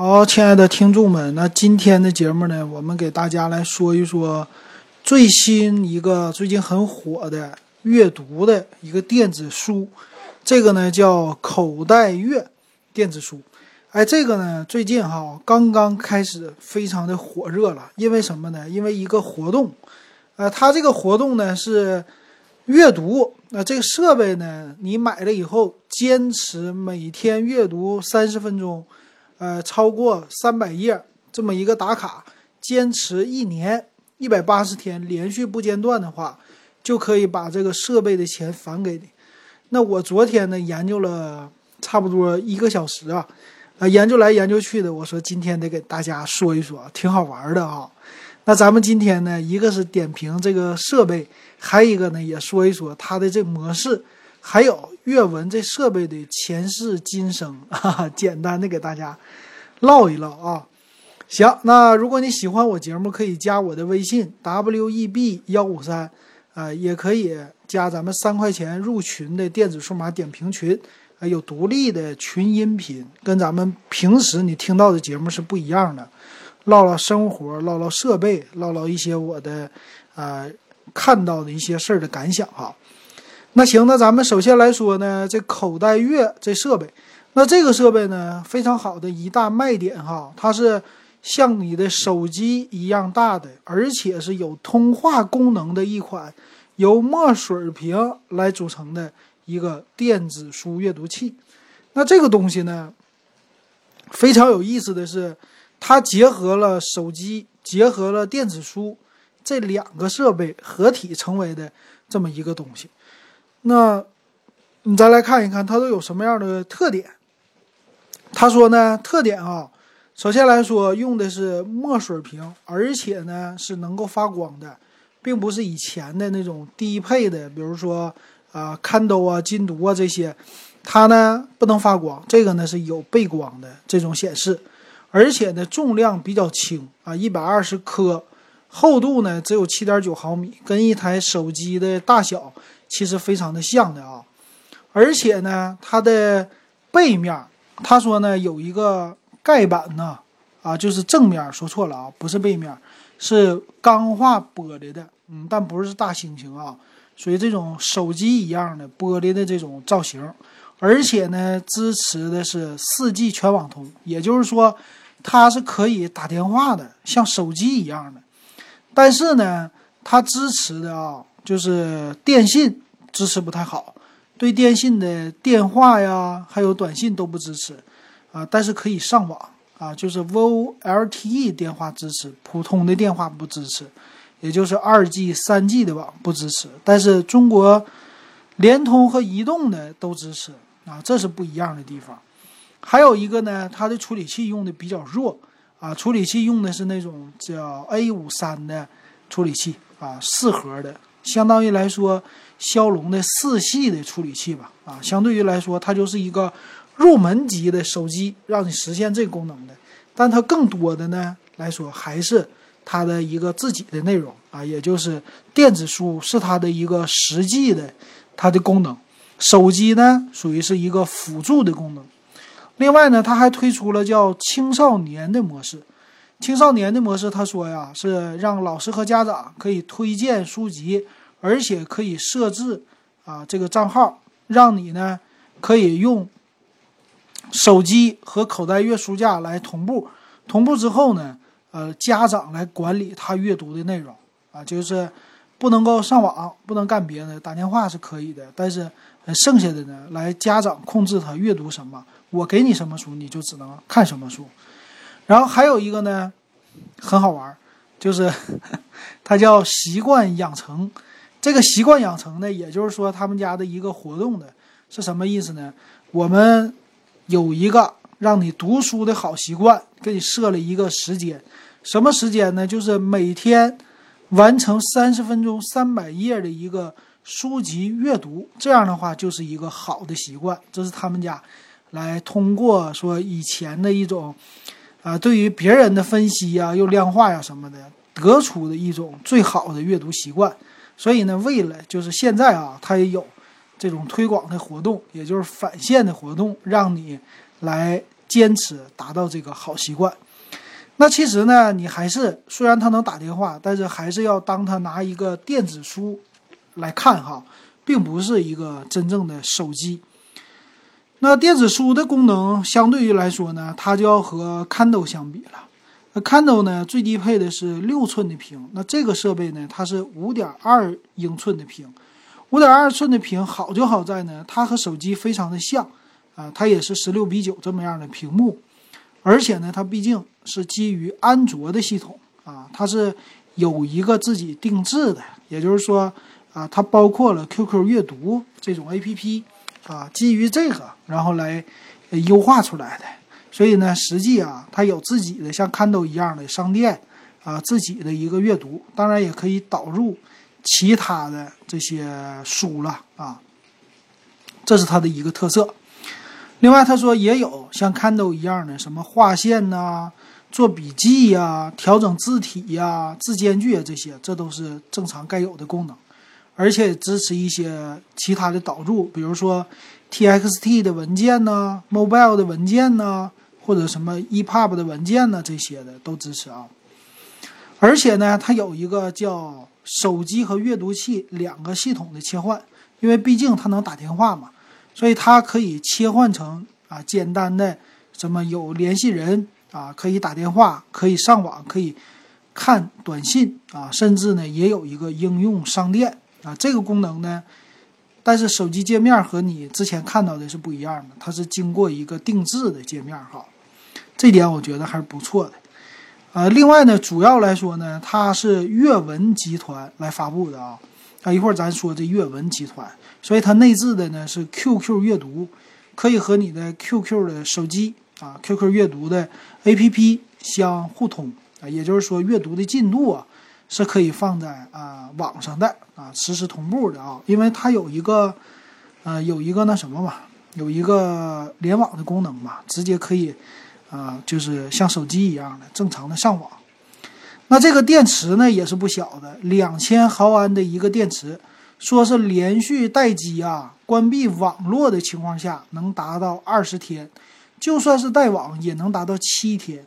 好，亲爱的听众们，那今天的节目呢，我们给大家来说一说最新一个最近很火的阅读的一个电子书，这个呢叫口袋阅电子书。哎，这个呢最近哈刚刚开始非常的火热了，因为什么呢？因为一个活动，呃，它这个活动呢是阅读，那这个设备呢你买了以后，坚持每天阅读三十分钟。呃，超过三百页这么一个打卡，坚持一年一百八十天，连续不间断的话，就可以把这个设备的钱返给你。那我昨天呢研究了差不多一个小时啊，啊研究来研究去的，我说今天得给大家说一说，挺好玩的啊。那咱们今天呢，一个是点评这个设备，还一个呢也说一说它的这模式。还有阅文这设备的前世今生 啊，简单的给大家唠一唠啊。行，那如果你喜欢我节目，可以加我的微信 w e b 幺五三，啊，也可以加咱们三块钱入群的电子数码点评群，啊，有独立的群音频，跟咱们平时你听到的节目是不一样的，唠唠生活，唠唠设备，唠唠一些我的啊看到的一些事儿的感想哈。那行，那咱们首先来说呢，这口袋乐这设备，那这个设备呢非常好的一大卖点哈，它是像你的手机一样大的，而且是有通话功能的一款由墨水屏来组成的一个电子书阅读器。那这个东西呢非常有意思的是，它结合了手机，结合了电子书这两个设备合体成为的这么一个东西。那，你再来看一看它都有什么样的特点？他说呢，特点啊，首先来说用的是墨水屏，而且呢是能够发光的，并不是以前的那种低配的，比如说啊，Kindle 啊、金读啊这些，它呢不能发光，这个呢是有背光的这种显示，而且呢重量比较轻啊，一百二十克，厚度呢只有七点九毫米，跟一台手机的大小。其实非常的像的啊，而且呢，它的背面，他说呢有一个盖板呢，啊，就是正面说错了啊，不是背面，是钢化玻璃的，嗯，但不是大猩猩啊，属于这种手机一样的玻璃的这种造型，而且呢，支持的是四 G 全网通，也就是说，它是可以打电话的，像手机一样的，但是呢，它支持的啊。就是电信支持不太好，对电信的电话呀，还有短信都不支持，啊，但是可以上网啊，就是 VoLTE 电话支持，普通的电话不支持，也就是二 G、三 G 的网不支持，但是中国联通和移动的都支持啊，这是不一样的地方。还有一个呢，它的处理器用的比较弱啊，处理器用的是那种叫 A 五三的处理器啊，四核的。相当于来说，骁龙的四系的处理器吧，啊，相对于来说，它就是一个入门级的手机，让你实现这个功能的。但它更多的呢来说，还是它的一个自己的内容啊，也就是电子书是它的一个实际的它的功能，手机呢属于是一个辅助的功能。另外呢，它还推出了叫青少年的模式。青少年的模式，他说呀，是让老师和家长可以推荐书籍。而且可以设置啊这个账号，让你呢可以用手机和口袋阅书架来同步，同步之后呢，呃家长来管理他阅读的内容啊，就是不能够上网，不能干别的，打电话是可以的，但是剩下的呢，来家长控制他阅读什么，我给你什么书，你就只能看什么书。然后还有一个呢，很好玩，就是 它叫习惯养成。这个习惯养成呢，也就是说他们家的一个活动的是什么意思呢？我们有一个让你读书的好习惯，给你设了一个时间，什么时间呢？就是每天完成三十分钟三百页的一个书籍阅读，这样的话就是一个好的习惯。这是他们家来通过说以前的一种啊，对于别人的分析呀、又量化呀什么的，得出的一种最好的阅读习惯。所以呢，为了就是现在啊，它也有这种推广的活动，也就是返现的活动，让你来坚持达到这个好习惯。那其实呢，你还是虽然他能打电话，但是还是要当他拿一个电子书来看哈，并不是一个真正的手机。那电子书的功能相对于来说呢，它就要和 Kindle 相比了。那 Kindle 呢，最低配的是六寸的屏，那这个设备呢，它是五点二英寸的屏。五点二寸的屏好就好在呢，它和手机非常的像啊，它也是十六比九这么样的屏幕，而且呢，它毕竟是基于安卓的系统啊，它是有一个自己定制的，也就是说啊，它包括了 QQ 阅读这种 APP 啊，基于这个然后来优化出来的，所以呢，实际啊，它有自己的像 Kindle 一样的商店啊，自己的一个阅读，当然也可以导入。其他的这些书了啊，这是它的一个特色。另外，他说也有像 Kindle 一样的什么划线呐、做笔记呀、调整字体呀、字间距啊这些，这都是正常该有的功能。而且支持一些其他的导入，比如说 TXT 的文件呐、Mobile 的文件呐，或者什么 EPUB 的文件呐，这些的都支持啊。而且呢，它有一个叫。手机和阅读器两个系统的切换，因为毕竟它能打电话嘛，所以它可以切换成啊简单的什么有联系人啊，可以打电话，可以上网，可以看短信啊，甚至呢也有一个应用商店啊。这个功能呢，但是手机界面和你之前看到的是不一样的，它是经过一个定制的界面哈，这点我觉得还是不错的。呃，另外呢，主要来说呢，它是阅文集团来发布的啊。啊，一会儿咱说这阅文集团，所以它内置的呢是 QQ 阅读，可以和你的 QQ 的手机啊，QQ 阅读的 APP 相互通啊。也就是说，阅读的进度啊是可以放在啊网上的啊，实时同步的啊。因为它有一个呃有一个那什么嘛，有一个联网的功能嘛，直接可以。啊，就是像手机一样的正常的上网。那这个电池呢也是不小的，两千毫安的一个电池，说是连续待机啊，关闭网络的情况下能达到二十天，就算是带网也能达到七天。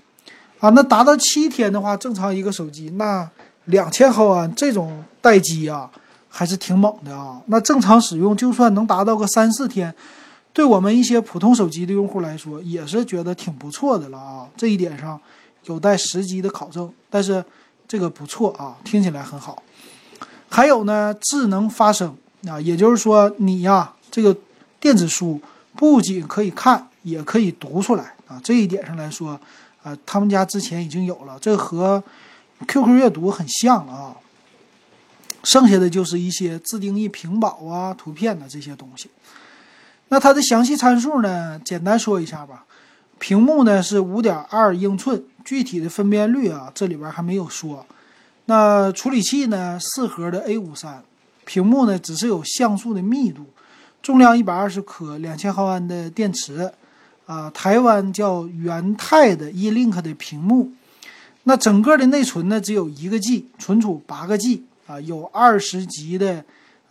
啊，那达到七天的话，正常一个手机那两千毫安这种待机啊，还是挺猛的啊。那正常使用就算能达到个三四天。对我们一些普通手机的用户来说，也是觉得挺不错的了啊！这一点上有待实际的考证，但是这个不错啊，听起来很好。还有呢，智能发声啊，也就是说你呀，这个电子书不仅可以看，也可以读出来啊。这一点上来说，啊，他们家之前已经有了，这和 QQ 阅读很像啊。剩下的就是一些自定义屏保啊、图片的这些东西。那它的详细参数呢？简单说一下吧。屏幕呢是五点二英寸，具体的分辨率啊，这里边还没有说。那处理器呢，四核的 A 五三。屏幕呢，只是有像素的密度。重量一百二十克，两千毫安的电池。啊，台湾叫元泰的 E-Link 的屏幕。那整个的内存呢，只有一个 G，存储八个 G 啊，有二十级的。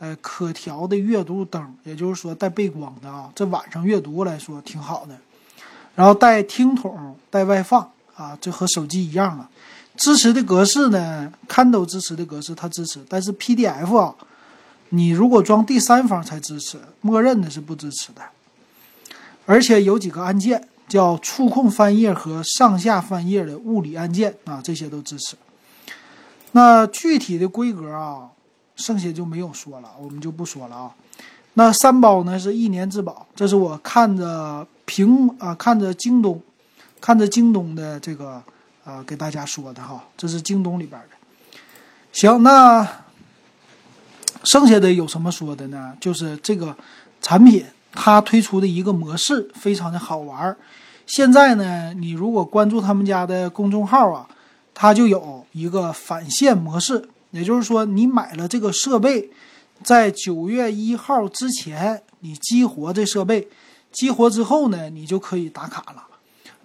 呃，可调的阅读灯，也就是说带背光的啊，这晚上阅读来说挺好的。然后带听筒，带外放啊，这和手机一样了。支持的格式呢，Kindle 支持的格式它支持，但是 PDF 啊，你如果装第三方才支持，默认的是不支持的。而且有几个按键叫触控翻页和上下翻页的物理按键啊，这些都支持。那具体的规格啊。剩下就没有说了，我们就不说了啊。那三包呢是一年质保，这是我看着屏啊，看着京东，看着京东的这个啊，给大家说的哈，这是京东里边的。行，那剩下的有什么说的呢？就是这个产品它推出的一个模式非常的好玩儿。现在呢，你如果关注他们家的公众号啊，它就有一个返现模式。也就是说，你买了这个设备，在九月一号之前，你激活这设备，激活之后呢，你就可以打卡了。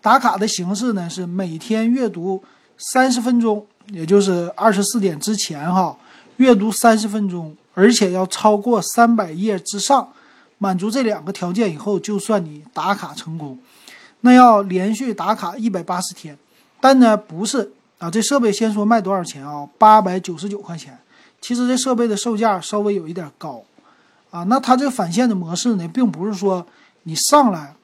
打卡的形式呢是每天阅读三十分钟，也就是二十四点之前哈，阅读三十分钟，而且要超过三百页之上，满足这两个条件以后，就算你打卡成功。那要连续打卡一百八十天。但呢，不是啊，这设备先说卖多少钱啊？八百九十九块钱。其实这设备的售价稍微有一点高啊。那它这返现的模式呢，并不是说你上来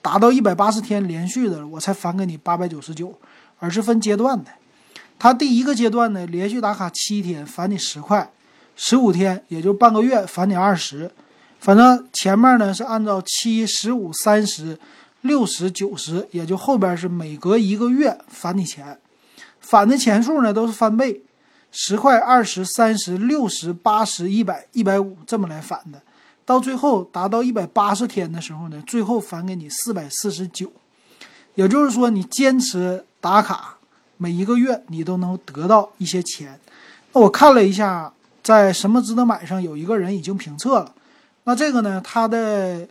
达到一百八十天连续的，我才返给你八百九十九，而是分阶段的。它第一个阶段呢，连续打卡七天返你十块，十五天也就半个月返你二十，反正前面呢是按照七、十五、三十、六十、九十，也就后边是每隔一个月返你钱，返的钱数呢都是翻倍，十块、二十、三十、六十、八十、一百、一百五这么来返的，到最后达到一百八十天的时候呢，最后返给你四百四十九，也就是说你坚持打卡。每一个月你都能得到一些钱，那我看了一下，在什么值得买上有一个人已经评测了，那这个呢，他的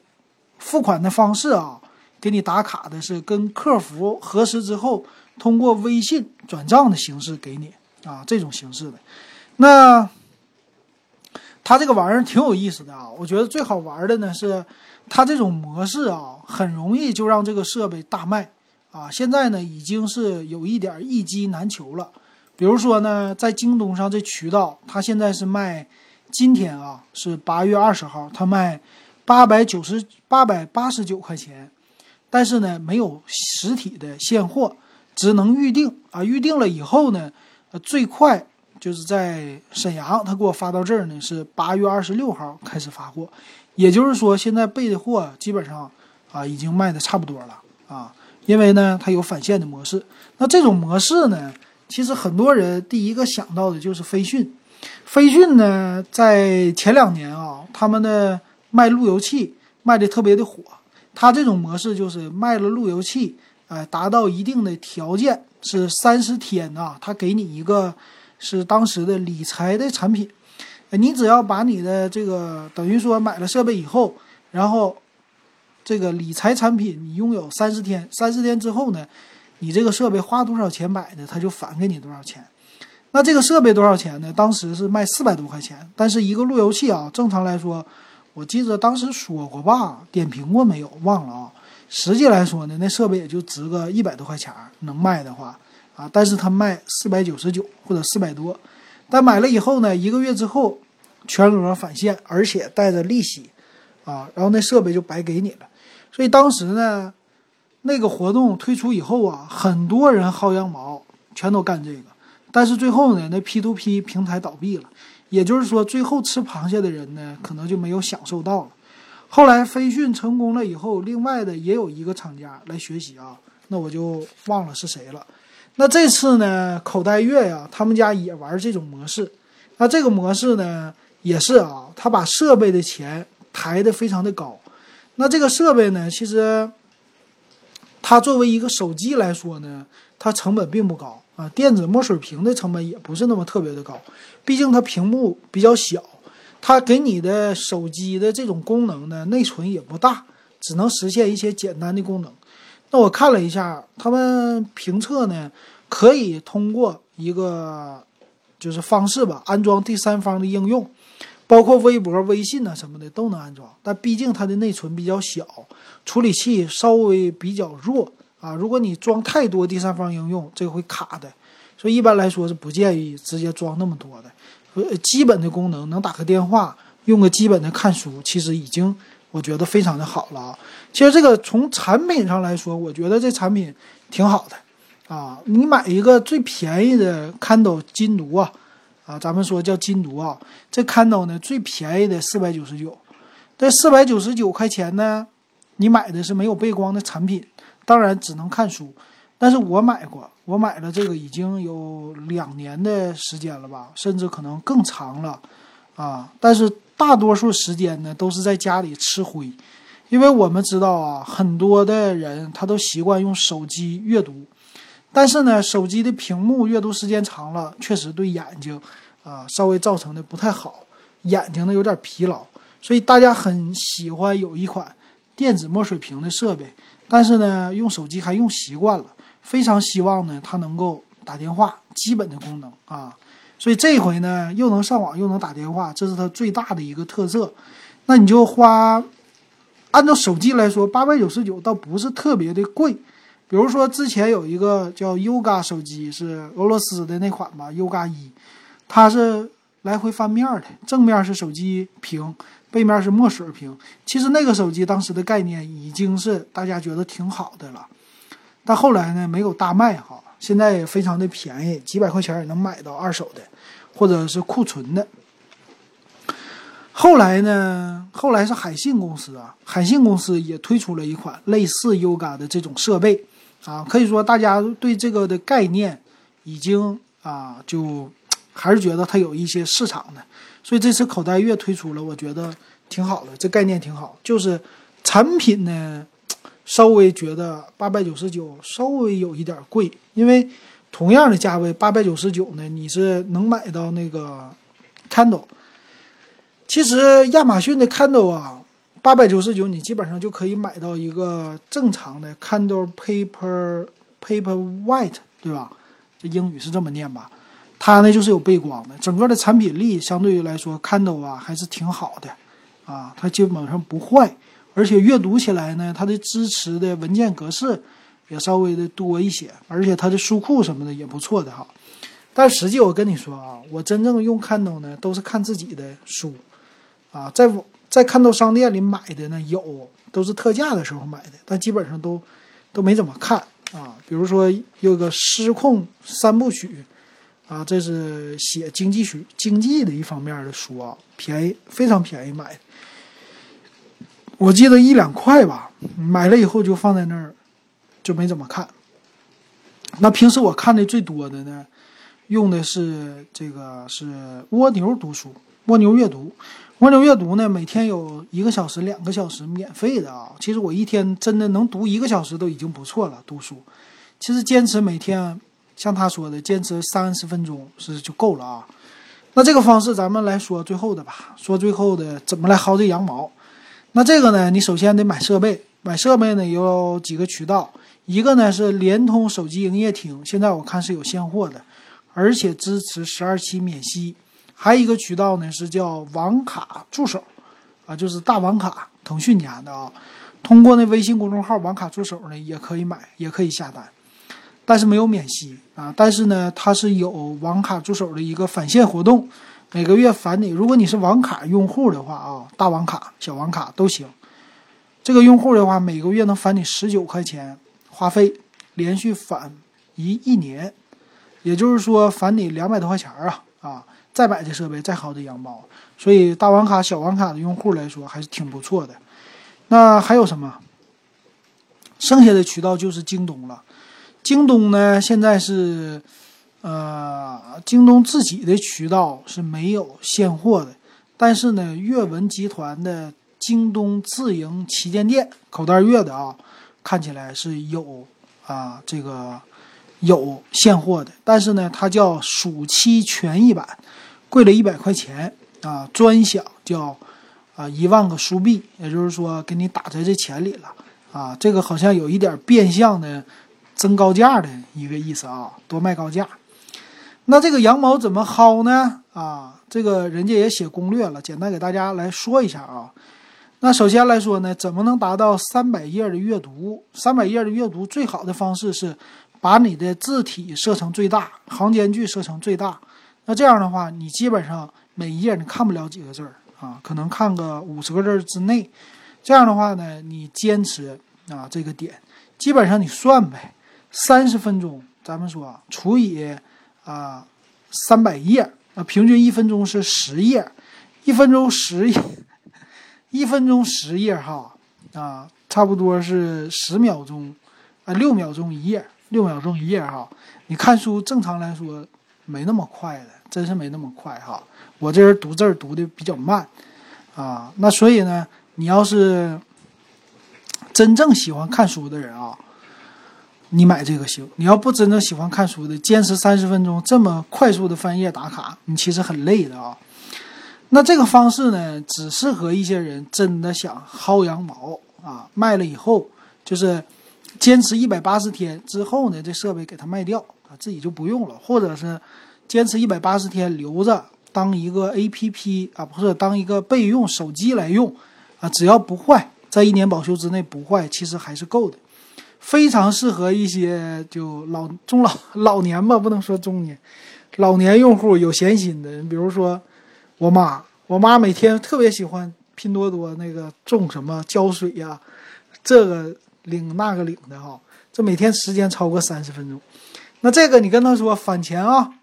付款的方式啊，给你打卡的是跟客服核实之后，通过微信转账的形式给你啊，这种形式的，那他这个玩意儿挺有意思的啊，我觉得最好玩的呢是，他这种模式啊，很容易就让这个设备大卖。啊，现在呢已经是有一点一机难求了。比如说呢，在京东上这渠道，它现在是卖，今天啊是八月二十号，它卖八百九十八百八十九块钱，但是呢没有实体的现货，只能预定啊。预定了以后呢，呃最快就是在沈阳，他给我发到这儿呢是八月二十六号开始发货，也就是说现在备的货基本上啊已经卖的差不多了啊。因为呢，它有返现的模式。那这种模式呢，其实很多人第一个想到的就是飞讯。飞讯呢，在前两年啊，他们的卖路由器卖的特别的火。它这种模式就是卖了路由器，哎，达到一定的条件是三十天啊，他给你一个是当时的理财的产品。你只要把你的这个等于说买了设备以后，然后。这个理财产品你拥有三十天，三十天之后呢，你这个设备花多少钱买的，他就返给你多少钱。那这个设备多少钱呢？当时是卖四百多块钱，但是一个路由器啊，正常来说，我记得当时说过吧，点评过没有？忘了啊。实际来说呢，那设备也就值个一百多块钱，能卖的话啊，但是他卖四百九十九或者四百多，但买了以后呢，一个月之后全额返现，而且带着利息啊，然后那设备就白给你了。所以当时呢，那个活动推出以后啊，很多人薅羊毛，全都干这个。但是最后呢，那 P to P 平台倒闭了，也就是说，最后吃螃蟹的人呢，可能就没有享受到了。后来飞讯成功了以后，另外的也有一个厂家来学习啊，那我就忘了是谁了。那这次呢，口袋月呀，他们家也玩这种模式。那这个模式呢，也是啊，他把设备的钱抬得非常的高。那这个设备呢？其实它作为一个手机来说呢，它成本并不高啊。电子墨水屏的成本也不是那么特别的高，毕竟它屏幕比较小，它给你的手机的这种功能呢，内存也不大，只能实现一些简单的功能。那我看了一下，他们评测呢，可以通过一个就是方式吧，安装第三方的应用。包括微博、微信呐什么的都能安装，但毕竟它的内存比较小，处理器稍微比较弱啊。如果你装太多第三方应用，这个会卡的，所以一般来说是不建议直接装那么多的。呃，基本的功能能打个电话，用个基本的看书，其实已经我觉得非常的好了啊。其实这个从产品上来说，我觉得这产品挺好的啊。你买一个最便宜的 Kindle 金读啊。啊，咱们说叫金读啊，这 Kindle 呢最便宜的四百九十九，这四百九十九块钱呢，你买的是没有背光的产品，当然只能看书。但是我买过，我买了这个已经有两年的时间了吧，甚至可能更长了啊。但是大多数时间呢都是在家里吃灰，因为我们知道啊，很多的人他都习惯用手机阅读。但是呢，手机的屏幕阅读时间长了，确实对眼睛，啊，稍微造成的不太好，眼睛呢有点疲劳，所以大家很喜欢有一款电子墨水屏的设备。但是呢，用手机还用习惯了，非常希望呢它能够打电话，基本的功能啊。所以这回呢，又能上网又能打电话，这是它最大的一个特色。那你就花。按照手机来说，八百九十九倒不是特别的贵。比如说之前有一个叫 Yoga 手机，是俄罗斯的那款吧，Yoga 一，它是来回翻面的，正面是手机屏，背面是墨水屏。其实那个手机当时的概念已经是大家觉得挺好的了，但后来呢没有大卖哈，现在也非常的便宜，几百块钱也能买到二手的，或者是库存的。后来呢？后来是海信公司啊，海信公司也推出了一款类似 Yoga 的这种设备，啊，可以说大家对这个的概念已经啊，就还是觉得它有一些市场的，所以这次口袋月推出了，我觉得挺好的，这概念挺好。就是产品呢，稍微觉得八百九十九稍微有一点贵，因为同样的价位八百九十九呢，你是能买到那个 Candle。其实亚马逊的 Kindle 啊，八百九十九，你基本上就可以买到一个正常的 Kindle Paper Paper White，对吧？这英语是这么念吧？它呢就是有背光的，整个的产品力相对于来说，Kindle 啊还是挺好的啊，它基本上不坏，而且阅读起来呢，它的支持的文件格式也稍微的多一些，而且它的书库什么的也不错的哈。但实际我跟你说啊，我真正用 Kindle 呢，都是看自己的书。啊，在在看到商店里买的呢，有都是特价的时候买的，但基本上都都没怎么看啊。比如说有个《失控三部曲》，啊，这是写经济学、经济的一方面的书啊，便宜，非常便宜买。我记得一两块吧，买了以后就放在那儿，就没怎么看。那平时我看的最多的呢，用的是这个是蜗牛读书，蜗牛阅读。蜗牛阅读呢，每天有一个小时、两个小时免费的啊。其实我一天真的能读一个小时都已经不错了。读书，其实坚持每天像他说的，坚持三十分钟是就够了啊。那这个方式咱们来说最后的吧，说最后的怎么来薅这羊毛。那这个呢，你首先得买设备，买设备呢有几个渠道，一个呢是联通手机营业厅，现在我看是有现货的，而且支持十二期免息。还有一个渠道呢，是叫网卡助手，啊，就是大网卡，腾讯家的啊。通过那微信公众号“网卡助手”呢，也可以买，也可以下单，但是没有免息啊。但是呢，它是有网卡助手的一个返现活动，每个月返你。如果你是网卡用户的话啊，大网卡、小网卡都行。这个用户的话，每个月能返你十九块钱话费，连续返一一年，也就是说返你两百多块钱啊啊。再买这设备，再薅这羊毛，所以大网卡、小网卡的用户来说还是挺不错的。那还有什么？剩下的渠道就是京东了。京东呢，现在是，呃，京东自己的渠道是没有现货的，但是呢，阅文集团的京东自营旗舰店口袋月的啊，看起来是有啊，这个有现货的，但是呢，它叫暑期权益版。贵了一百块钱啊，专享叫啊一万个书币，也就是说给你打在这钱里了啊。这个好像有一点变相的增高价的一个意思啊，多卖高价。那这个羊毛怎么薅呢？啊，这个人家也写攻略了，简单给大家来说一下啊。那首先来说呢，怎么能达到三百页的阅读？三百页的阅读最好的方式是把你的字体设成最大，行间距设成最大。那这样的话，你基本上每一页你看不了几个字儿啊，可能看个五十个字之内。这样的话呢，你坚持啊这个点，基本上你算呗，三十分钟，咱们说除以啊三百页，啊平均一分钟是十页，一分钟十页，一分钟十页哈啊，差不多是十秒钟啊六秒钟一页，六秒钟一页哈。你看书正常来说没那么快的。真是没那么快哈，我这人读字读的比较慢，啊，那所以呢，你要是真正喜欢看书的人啊，你买这个行。你要不真正喜欢看书的，坚持三十分钟这么快速的翻页打卡，你其实很累的啊。那这个方式呢，只适合一些人真的想薅羊毛啊，卖了以后就是坚持一百八十天之后呢，这设备给他卖掉，啊自己就不用了，或者是。坚持一百八十天留着当一个 A P P 啊，或者当一个备用手机来用啊，只要不坏在一年保修之内不坏，其实还是够的，非常适合一些就老中老老年吧，不能说中年，老年用户有闲心的，比如说我妈，我妈每天特别喜欢拼多多那个种什么浇水呀，这个领那个领的哈，这每天时间超过三十分钟，那这个你跟他说返钱啊，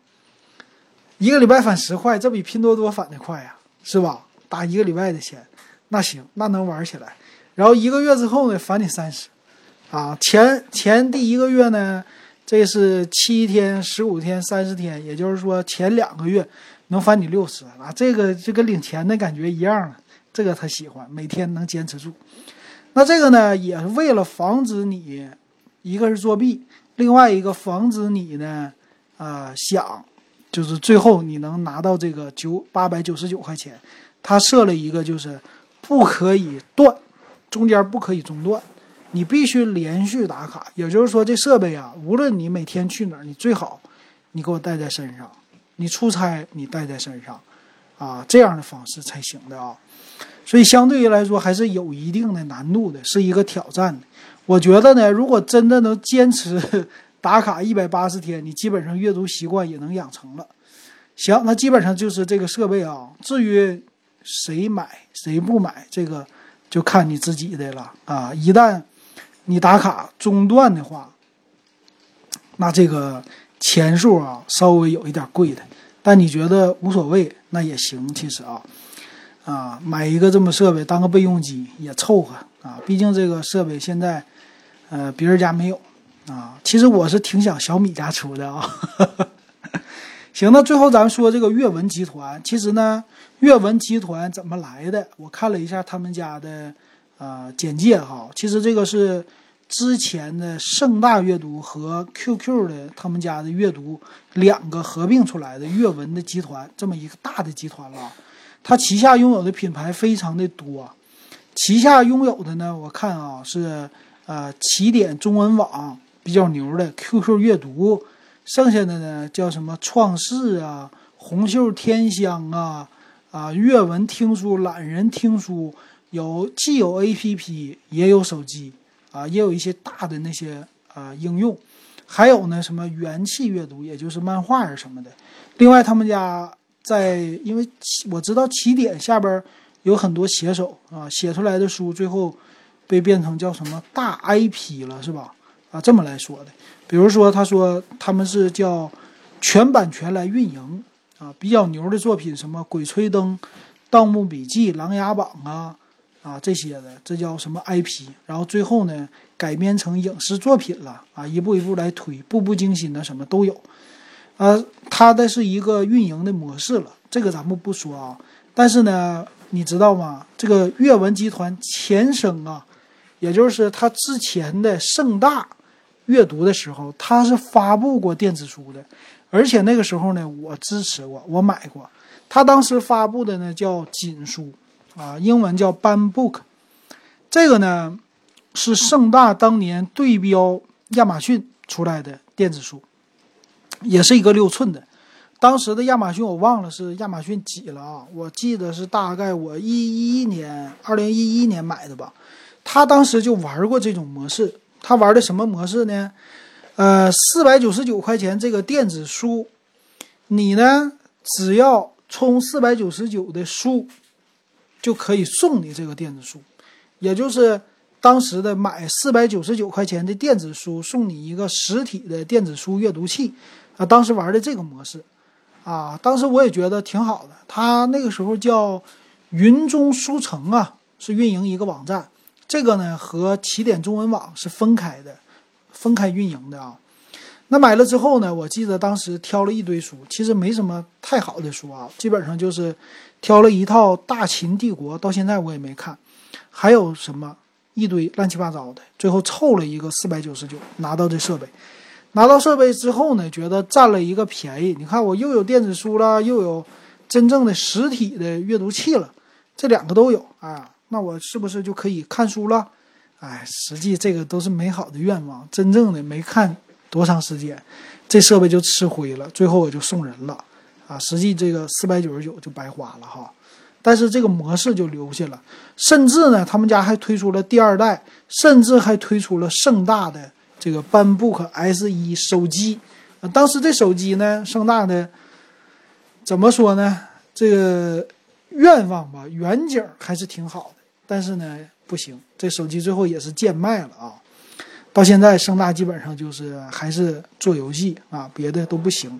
一个礼拜返十块，这比拼多多返的快呀，是吧？打一个礼拜的钱，那行，那能玩起来。然后一个月之后呢，返你三十，啊，前前第一个月呢，这是七天、十五天、三十天，也就是说前两个月能返你六十啊，这个就跟领钱的感觉一样了。这个他喜欢，每天能坚持住。那这个呢，也是为了防止你，一个是作弊，另外一个防止你呢，啊，想就是最后你能拿到这个九八百九十九块钱，他设了一个就是不可以断。中间不可以中断，你必须连续打卡。也就是说，这设备啊，无论你每天去哪儿，你最好你给我带在身上。你出差你带在身上，啊，这样的方式才行的啊。所以相对于来说，还是有一定的难度的，是一个挑战的。我觉得呢，如果真的能坚持打卡一百八十天，你基本上阅读习惯也能养成了。行，那基本上就是这个设备啊。至于谁买谁不买，这个。就看你自己的了啊！一旦你打卡中断的话，那这个钱数啊稍微有一点贵的，但你觉得无所谓，那也行。其实啊，啊买一个这么设备当个备用机也凑合啊。毕竟这个设备现在呃别人家没有啊。其实我是挺想小米家出的啊。行，那最后咱们说这个阅文集团，其实呢。阅文集团怎么来的？我看了一下他们家的呃简介哈，其实这个是之前的盛大阅读和 QQ 的他们家的阅读两个合并出来的阅文的集团，这么一个大的集团了。它旗下拥有的品牌非常的多，旗下拥有的呢，我看啊是呃起点中文网比较牛的 QQ 阅读，剩下的呢叫什么创世啊、红袖添香啊。啊，阅文听书、懒人听书有既有 A P P 也有手机啊，也有一些大的那些啊应用，还有呢什么元气阅读，也就是漫画啊什么的。另外，他们家在因为我知道起点下边有很多写手啊，写出来的书最后被变成叫什么大 I P 了，是吧？啊，这么来说的。比如说，他说他们是叫全版权来运营。啊，比较牛的作品，什么《鬼吹灯》《盗墓笔记》《琅琊榜》啊，啊这些的，这叫什么 IP？然后最后呢，改编成影视作品了啊，一步一步来推，步步惊心的什么都有。呃，它的是一个运营的模式了，这个咱们不说啊。但是呢，你知道吗？这个阅文集团前身啊，也就是它之前的盛大阅读的时候，它是发布过电子书的。而且那个时候呢，我支持过，我买过。他当时发布的呢叫锦书，啊，英文叫 Ban Book。这个呢是盛大当年对标亚马逊出来的电子书，也是一个六寸的。当时的亚马逊我忘了是亚马逊几了啊？我记得是大概我一一年，二零一一年买的吧。他当时就玩过这种模式，他玩的什么模式呢？呃，四百九十九块钱这个电子书，你呢只要充四百九十九的书，就可以送你这个电子书，也就是当时的买四百九十九块钱的电子书，送你一个实体的电子书阅读器，啊，当时玩的这个模式，啊，当时我也觉得挺好的。他那个时候叫云中书城啊，是运营一个网站，这个呢和起点中文网是分开的。分开运营的啊，那买了之后呢？我记得当时挑了一堆书，其实没什么太好的书啊，基本上就是挑了一套《大秦帝国》，到现在我也没看，还有什么一堆乱七八糟的，最后凑了一个四百九十九拿到这设备。拿到设备之后呢，觉得占了一个便宜。你看，我又有电子书了，又有真正的实体的阅读器了，这两个都有啊，那我是不是就可以看书了？哎，实际这个都是美好的愿望，真正的没看多长时间，这设备就吃灰了。最后我就送人了，啊，实际这个四百九十九就白花了哈。但是这个模式就留下了。甚至呢，他们家还推出了第二代，甚至还推出了盛大的这个班 book S 一手机。啊，当时这手机呢，盛大的怎么说呢？这个愿望吧，远景还是挺好的，但是呢，不行，这手机最后也是贱卖了啊。到现在，盛大基本上就是还是做游戏啊，别的都不行。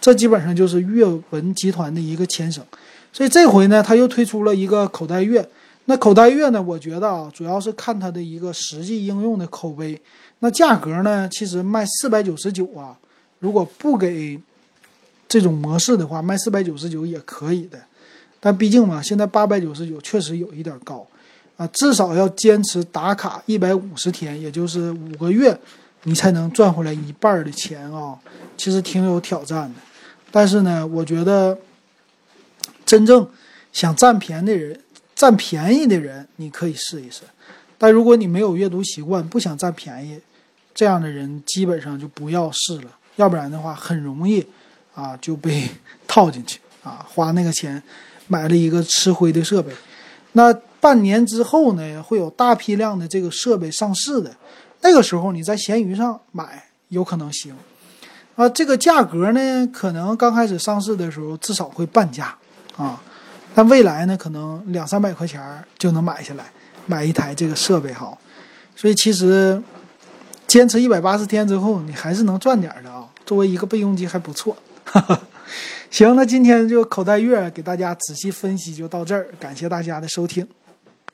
这基本上就是阅文集团的一个牵绳。所以这回呢，他又推出了一个口袋月。那口袋月呢，我觉得啊，主要是看它的一个实际应用的口碑。那价格呢，其实卖四百九十九啊，如果不给这种模式的话，卖四百九十九也可以的。但毕竟嘛，现在八百九十九确实有一点高。啊，至少要坚持打卡一百五十天，也就是五个月，你才能赚回来一半的钱啊！其实挺有挑战的。但是呢，我觉得真正想占便宜的人，占便宜的人，你可以试一试。但如果你没有阅读习惯，不想占便宜，这样的人基本上就不要试了。要不然的话，很容易啊就被套进去啊，花那个钱买了一个吃灰的设备。那半年之后呢，会有大批量的这个设备上市的，那个时候你在闲鱼上买有可能行，啊，这个价格呢，可能刚开始上市的时候至少会半价啊，但未来呢，可能两三百块钱就能买下来，买一台这个设备哈，所以其实坚持一百八十天之后，你还是能赚点的啊，作为一个备用机还不错。哈哈。行，那今天就口袋月给大家仔细分析就到这儿，感谢大家的收听。